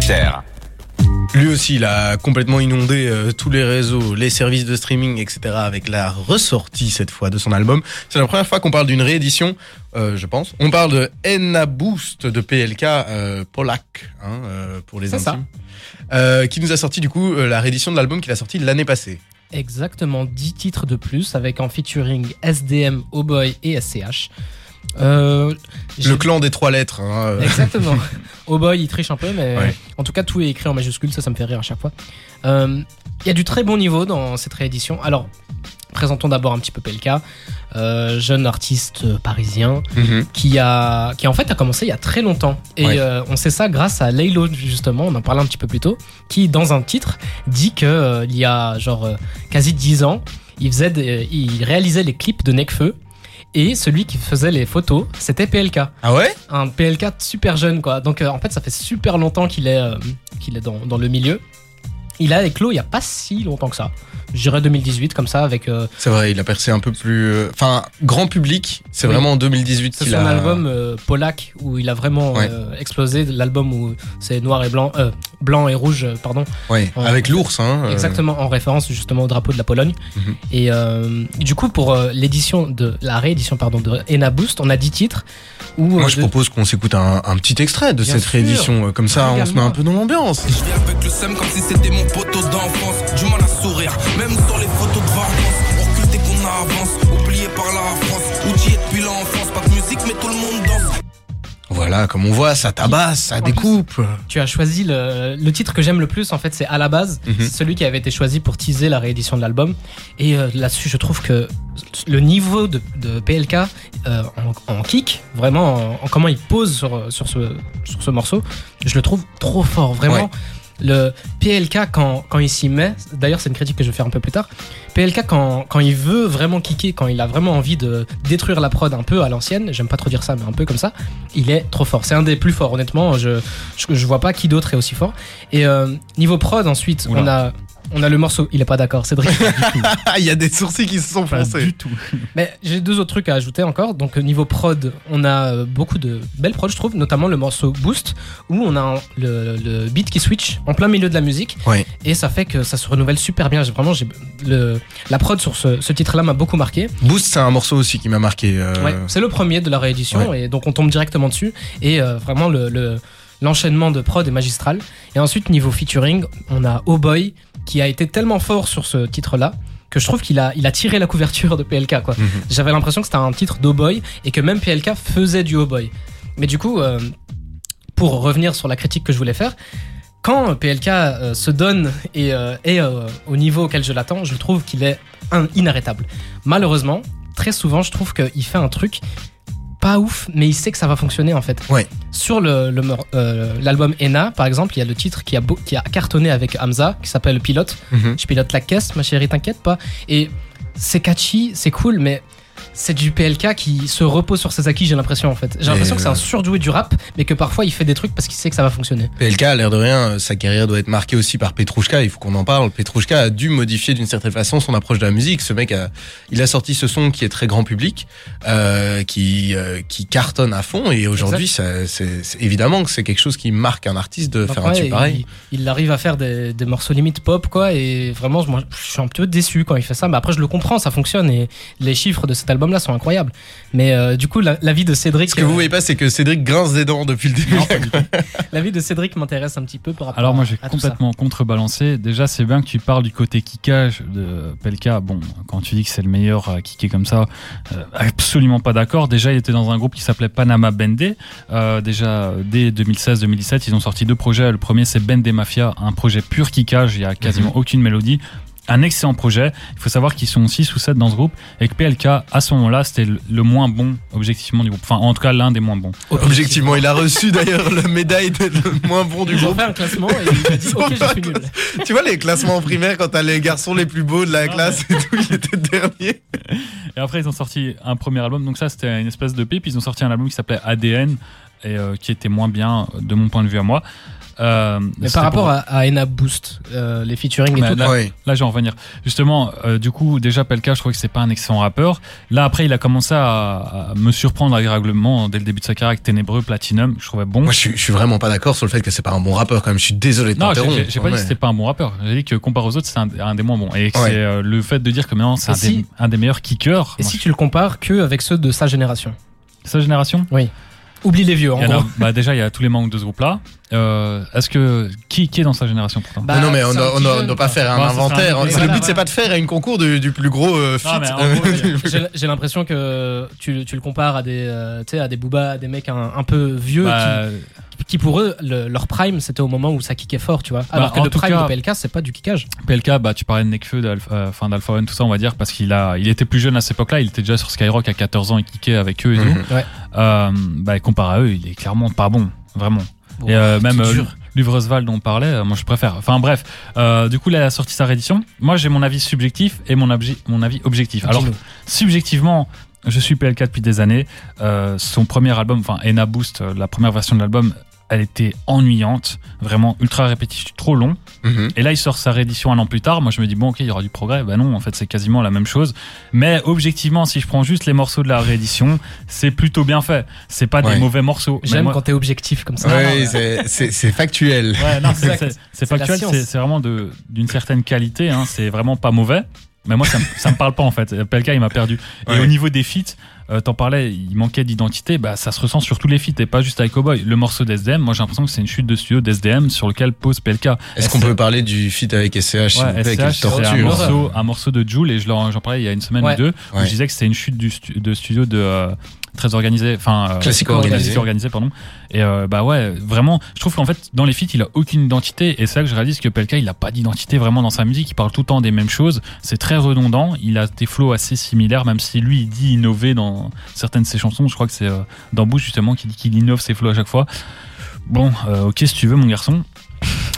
terres. Lui aussi, il a complètement inondé euh, tous les réseaux, les services de streaming, etc. avec la ressortie cette fois de son album. C'est la première fois qu'on parle d'une réédition, euh, je pense. On parle de Enna Boost de PLK euh, Polak, hein, euh, pour les ça. intimes, euh, qui nous a sorti du coup euh, la réédition de l'album qu'il a sorti l'année passée. Exactement 10 titres de plus avec en featuring SDM, Oh Boy et SCH. Euh, Le clan des trois lettres. Hein, euh. Exactement. Oh boy, il triche un peu, mais Ouais. en tout cas, tout est écrit en majuscule, ça, ça me fait rire à chaque fois. Euh, Il y a du très bon niveau dans cette réédition. Alors, présentons d'abord un petit peu euh, jeune artiste parisien Mhm. qui a, qui en fait a commencé il y a très longtemps. Et Ouais. euh, on sait ça grâce à Laylo, justement, on en parlait un petit peu plus tôt, qui, dans un titre, dit que euh, il y a genre quasi 10 ans, il, faisait des- il réalisait les clips de Necfeu. Et celui qui faisait les photos, c'était PLK Ah ouais? Un PLK super jeune quoi. Donc euh, en fait ça fait super longtemps qu'il est, euh, qu'il est dans, dans le milieu. Il a éclos il y a pas si longtemps que ça. Je dirais 2018 comme ça avec euh, C'est vrai, il a percé un peu plus. euh, Enfin, grand public, c'est Oui. vraiment en 2018 c'est qu'il son a. album euh, Polak où il a vraiment Ouais. euh, explosé. L'album où c'est noir et blanc, euh, blanc et rouge pardon. Ouais. avec l'ours, hein. euh, Exactement en référence justement au drapeau de la Pologne. Mhm. Et euh, du coup pour euh, l'édition de la réédition pardon de Ena Boost on a 10 titres. Où, Moi, euh, je de- propose qu'on s'écoute un, un petit extrait de Bien cette sûr. réédition. Comme ça, on se met un peu dans l'ambiance. Je viens avec le seum comme si c'était mon poteau d'enfance. Du mal à sourire, même sur les photos de vacances. Occulté qu'on avance, oublié par la France. Outillé depuis l'enfance, pas de musique, mais tout le monde danse. Voilà, comme on voit, ça tabasse, ça découpe. Tu as choisi le, le titre que j'aime le plus, en fait, c'est à la base. Mhm. C'est celui qui avait été choisi pour teaser la réédition de l'album. Et euh, là-dessus, je trouve que le niveau de, de PLK euh, en, en kick, vraiment, en, en comment il pose sur, sur, ce, sur ce morceau, je le trouve trop fort. Vraiment, Ouais. Le PLK, quand, quand il s'y met, d'ailleurs, c'est une critique que je vais faire un peu plus tard. PLK, quand, quand il veut vraiment kicker, quand il a vraiment envie de détruire la prod un peu à l'ancienne, j'aime pas trop dire ça, mais un peu comme ça, il est trop fort. C'est un des plus forts, honnêtement. Je, je, je vois pas qui d'autre est aussi fort. Et euh, niveau prod, ensuite, Oula. on a, on a le morceau. Il est pas d'accord, Cédric. Il y a des sourcils qui se sont Pas foncés. du tout. Mais j'ai deux autres trucs à ajouter encore. Donc, euh, niveau prod, on a euh, beaucoup de belles prods, je trouve, notamment le morceau Boost, où on a le, le beat qui switch en plein milieu de la musique. Et ça fait que ça se renouvelle super bien. J'ai- Vraiment, le, la prod sur ce, ce titre-là m'a beaucoup marqué. Boost, c'est un morceau aussi qui m'a marqué. euh, Ouais, c'est le premier de la réédition et donc on tombe directement dessus et euh, vraiment le, le- l'enchaînement de prod est magistral. Et ensuite niveau featuring, on a Oh Boy qui a été tellement fort sur ce titre-là que je trouve qu'il a, il a tiré la couverture de PLK quoi. Mhm. J'avais l'impression que c'était un titre d'O Boy et que même PLK faisait du Oh Boy. Mais du coup, euh, pour revenir sur la critique que je voulais faire, quand PLK euh, se donne et euh, est au niveau auquel je l'attends, je trouve qu'il est un- inarrêtable. Malheureusement, très souvent, je trouve qu'il fait un truc pas ouf, mais il sait que ça va fonctionner en fait. Ouais. Sur le- le euh, l'album Ena, par exemple, il y a le titre qui a, beau- qui a cartonné avec Hamza, qui s'appelle Pilote. Mhm. Je pilote la caisse, ma chérie, t'inquiète pas. Et c'est catchy, c'est cool, mais c'est du PLK qui se repose sur ses acquis, j'ai l'impression en fait. J'ai l'impression que c'est un euh, surdoué du rap, mais que parfois il fait des trucs parce qu'il sait que ça va fonctionner. PLK, à l'air de rien, sa carrière doit être marquée aussi par Petrouchka, il faut qu'on en parle. Petrouchka a dû modifier d'une certaine façon son approche de la musique. Ce mec, a, il a sorti ce son qui est très grand public, euh, qui, euh, qui cartonne à fond, et aujourd'hui, c'est évidemment que c'est quelque chose qui marque un artiste de faire un tube pareil. Il, il arrive à faire des, des morceaux limite pop, quoi, et vraiment, moi, je suis un peu déçu quand il fait ça. Mais après, je le comprends, ça fonctionne, et les chiffres de cet album-là sont incroyables. Mais euh, du coup, la, la vie de Cédric, Ce que vous voyez pas, c'est que Cédric grince des dents depuis le début. La vie de Cédric m'intéresse un petit peu par rapport Alors moi j'ai complètement contrebalancé. Déjà c'est bien que tu parles du côté kickage de Pelka. Bon, quand tu dis que c'est le meilleur à kicker comme ça, euh, absolument pas d'accord. Déjà il était dans un groupe qui s'appelait Panama Bende. Euh, déjà dès 2016-2017 ils ont sorti deux projets. Le premier c'est Bende Mafia, un projet pur kickage. Il y a quasiment aucune mélodie. Un excellent projet. Il faut savoir qu'ils sont 6 ou 7 dans ce groupe et que PLK, à ce moment-là, c'était le- moins bon, objectivement, du groupe. Enfin, en tout cas, l'un des moins bons. Objectivement, il a reçu d'ailleurs la médaille de le moins bon du Ils ont groupe. fait un classement et il a dit Ok, je suis nul. Tu vois les classements en primaire quand t'as les garçons les plus beaux de la Non, classe et tout, il était dernier. Et après, ils ont sorti un premier album. Donc ça, c'était une espèce de pipe. Ils ont sorti un album qui s'appelait ADN et euh, qui était moins bien de mon point de vue à moi. Euh, Mais par rapport pour- à, à Ena Boost, euh, les featuring et Mais tout. là- Ouais. Là, je vais en revenir. Justement, euh, du coup, déjà, Pelka, je trouvais que c'est pas un excellent rappeur. Là, après, il a commencé à, à me surprendre agréablement dès le début de sa carrière avec Ténébreux, Platinum. Je trouvais bon. Moi, je suis, je suis vraiment pas d'accord sur le fait que c'est pas un bon rappeur quand même. Je suis désolé de non, j'ai- pas dit que c'était pas un bon rappeur. J'ai dit que comparé aux autres, c'est un, un des moins bons. Et Ouais. c'est euh, le fait de dire que maintenant, c'est un, si- des, un des meilleurs kickers. Et Moi, si tu le compares que avec ceux de sa génération? Sa génération? Oublie les vieux, en gros. bah, Déjà, il y a tous les membres de ce groupe-là. Euh, Est-ce que. Qui, qui est dans sa génération pourtant Bah, non, mais on un doit- pas faire un un inventaire. voilà, le but, c'est pas de faire une concours du, du plus gros euh, J'ai l'impression que tu, tu le compares à des, euh, tu sais, à des boobas, à des mecs un, un peu vieux bah, qui, qui pour eux, le- leur prime, c'était au moment où ça kickait fort, tu vois. Alors que le prime cas- de PLK, c'est pas du kickage. PLK, bah, tu parlais de Nekfeu, d'Alpha, euh, enfin, d'Alpha One, tout ça, on va dire, parce qu'il a, il était plus jeune à cette époque-là, il était déjà sur Skyrock à 14 ans, il kickait avec eux et tout. Mhm. Euh, bah, comparé à eux, il est clairement pas bon, vraiment. Bon, et euh, même euh. Luvresval dont on parlait, euh, moi je préfère. Enfin bref, euh, du coup là, il a sorti sa réédition. Moi j'ai mon avis subjectif et mon, avis objectif. Alors subjectivement, je suis PLK depuis des années. Euh, son premier album, enfin Ena Boost, la première version de l'album, elle était ennuyante, vraiment ultra répétitive, trop long. Mhm. Et là, il sort sa réédition un an plus tard. Moi, je me dis, bon, ok, il y aura du progrès. Ben non, en fait, c'est quasiment la même chose. Mais objectivement, si je prends juste les morceaux de la réédition, c'est plutôt bien fait. C'est pas Ouais. des mauvais morceaux. J'aime moi- quand t'es objectif comme ça. Ouais, c'est- factuel. Ouais, c'est- factuel, c'est vraiment de- d'une certaine qualité, hein, c'est vraiment pas mauvais. Mais moi, ça, me- ça me parle pas en fait. PLK, il m'a perdu. Et Ouais. au niveau des feats, euh, t'en parlais, il manquait d'identité, bah, ça se ressent sur tous les feats et pas juste avec Cowboy. Le morceau d'SDM, moi j'ai l'impression que c'est une chute de studio d'SDM sur lequel pose PLK. Est-ce qu'on peut parler du feat avec SCH s'il vous Ouais, plaît, SCH, c'est un torture. morceau, un morceau de Joule et je leur- j'en parlais il y a une semaine Ouais. ou deux où je disais que c'était une chute du stu- de studio de euh, très organisé, enfin euh, Classico organisé. organisé, pardon. Et euh, bah ouais, vraiment, je trouve qu'en fait dans les feats il a aucune identité et c'est là que je réalise que Pelka il a pas d'identité vraiment dans sa musique. Il parle tout le temps des mêmes choses. C'est très redondant. Il a des flows assez similaires, même si lui il dit innover dans certaines de ses chansons. Je crois que c'est euh, dans Bouche justement qui dit qu'il innove ses flows à chaque fois. Bon, euh, ok si tu veux mon garçon.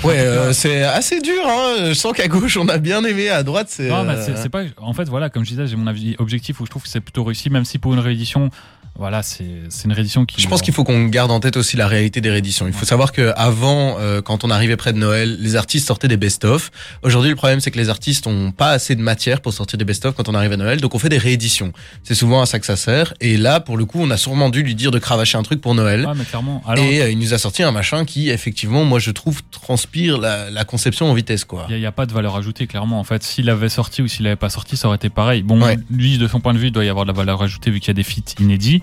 Ouais, euh, c'est assez dur. Hein. Je sens qu'à gauche on a bien aimé, à droite c'est. Non, c'est c'est pas. En fait, voilà, comme je disais, j'ai mon objectif où je trouve que c'est plutôt réussi, même si pour une réédition, voilà, c'est c'est une réédition qui. Je pense qu'il faut qu'on garde en tête aussi la réalité des rééditions. Il faut savoir que avant, euh, quand on arrivait près de Noël, les artistes sortaient des best-of. Aujourd'hui, le problème, c'est que les artistes ont pas assez de matière pour sortir des best-of quand on arrive à Noël, donc on fait des rééditions. C'est souvent à ça que ça sert. Et là, pour le coup, on a sûrement dû lui dire de cravacher un truc pour Noël. Ouais, mais clairement. Alors, et euh, il nous a sorti un machin qui, effectivement, moi, je trouve transpire la, la conception en vitesse, quoi. il n'y a, pas de valeur ajoutée, clairement. En fait, s'il avait sorti ou s'il avait pas sorti, ça aurait été pareil. Bon, Ouais. lui, de son point de vue, il doit y avoir de la valeur ajoutée vu qu'il y a des feats inédits.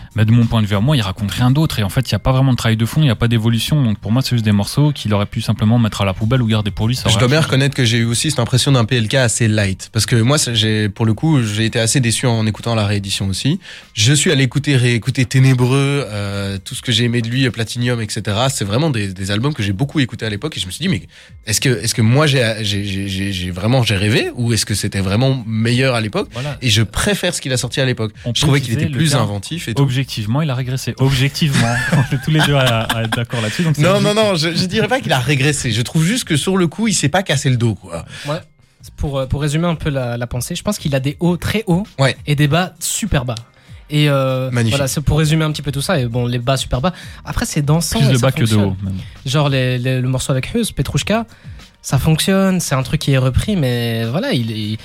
Mais de mon point de vue à moi, il raconte rien d'autre. Et en fait, il n'y a pas vraiment de travail de fond, il n'y a pas d'évolution. Donc pour moi, c'est juste des morceaux qu'il aurait pu simplement mettre à la poubelle ou garder pour lui. Ça Je dois bien reconnaître que j'ai eu aussi cette impression d'un PLK assez light. Parce que moi, j'ai, pour le coup, j'ai été assez déçu en écoutant la réédition aussi. Je suis allé écouter, réécouter Ténébreux, euh, tout ce que j'ai aimé de lui, Platinium, etc. C'est vraiment des, des albums que j'ai beaucoup écoutés à l'époque et je me suis dit, mais est-ce que, est-ce que moi j'ai, j'ai, vraiment, j'ai rêvé ou est-ce que c'était vraiment meilleur à l'époque? Voilà. Et je préfère ce qu'il a sorti à l'époque. Je trouvais qu'il était plus inventif et tout. Objectivement, il a régressé. Objectivement. On est tous les deux à, à être d'accord là-dessus. donc Non, non, non, je, je dirais pas qu'il a régressé. Je trouve juste que sur le coup, il s'est pas cassé le dos, quoi. Pour, euh, pour résumer un peu la, la pensée, je pense qu'il a des hauts très hauts Ouais. et des bas super bas. Et euh, Magnifique. voilà, c'est pour résumer un petit peu tout ça. Et bon, les bas super bas. Après, c'est dansant. Plus de bas que de haut. même. Genre les- les- le morceau avec Hus, Petrushka, ça fonctionne. C'est un truc qui est repris, mais voilà, il est.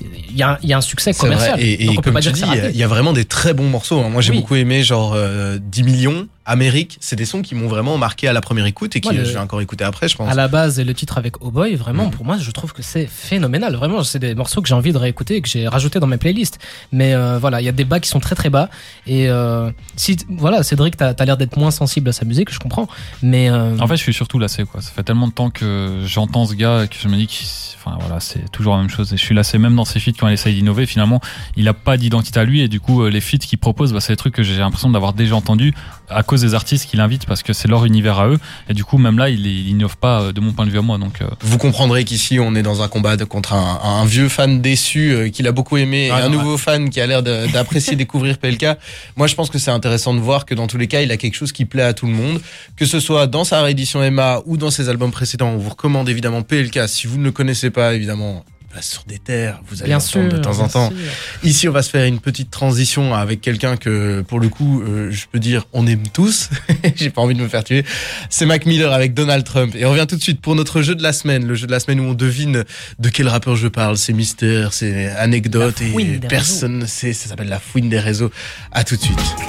Il y, a, il y a un succès commercial. vrai. Et, comme tu dis, il y, a- vraiment des très bons morceaux. hein. Moi, j'ai Oui. beaucoup aimé genre euh, 10 millions, Amérique. C'est des sons qui m'ont vraiment marqué à la première écoute et qui Moi, le- je vais encore écouter après, je pense. À la base, et le titre avec Oh Boy, vraiment, Mhm. pour moi, je trouve que c'est phénoménal. Vraiment, c'est des morceaux que j'ai envie de réécouter et que j'ai rajouté dans mes playlists. Mais euh, voilà, il y a des bas qui sont très très bas. Et euh, si, voilà, Cédric, t'as as, l'air d'être moins sensible à sa musique, je comprends. Mais euh, En fait, je suis surtout lassé. Quoi. Ça fait tellement de temps que j'entends ce gars que je me dis que enfin, voilà, c'est toujours la même chose. Et je suis lassé même dans ses feats quand il essaye d'innover. Finalement, il n'a pas d'identité à lui. Et du coup, les feats qu'il propose, bah, c'est des trucs que j'ai l'impression d'avoir déjà entendus à cause des artistes qu'il invite parce que c'est leur univers à eux. Et du coup, même là, il, il innove pas euh, de mon point de vue à moi. Donc, euh, Vous comprendrez qu'ici, on est dans un combat de- contre un, un vieux fan déçu euh, qu'il a beaucoup aimé Ah, et un nouveau fan qui a l'air d'apprécier découvrir PLK. Moi, je pense que c'est intéressant de voir que dans tous les cas, il a quelque chose qui plaît à tout le monde, que ce soit dans sa réédition Emma ou dans ses albums précédents. On vous recommande évidemment PLK. Si vous ne le connaissez pas, évidemment, place sur des terres. Vous allez Bien entendre sûr. de temps en temps. sûr. Ici, on va se faire une petite transition avec quelqu'un que, pour le coup, euh, je peux dire, on aime tous. J'ai pas envie de me faire tuer. C'est Mac Miller avec Donald Trump. Et on revient tout de suite pour notre jeu de la semaine. Le jeu de la semaine où on devine de quel rappeur je parle. C'est mystère, c'est anecdote et personne ne sait. Ça s'appelle la fouine des réseaux. À tout de suite.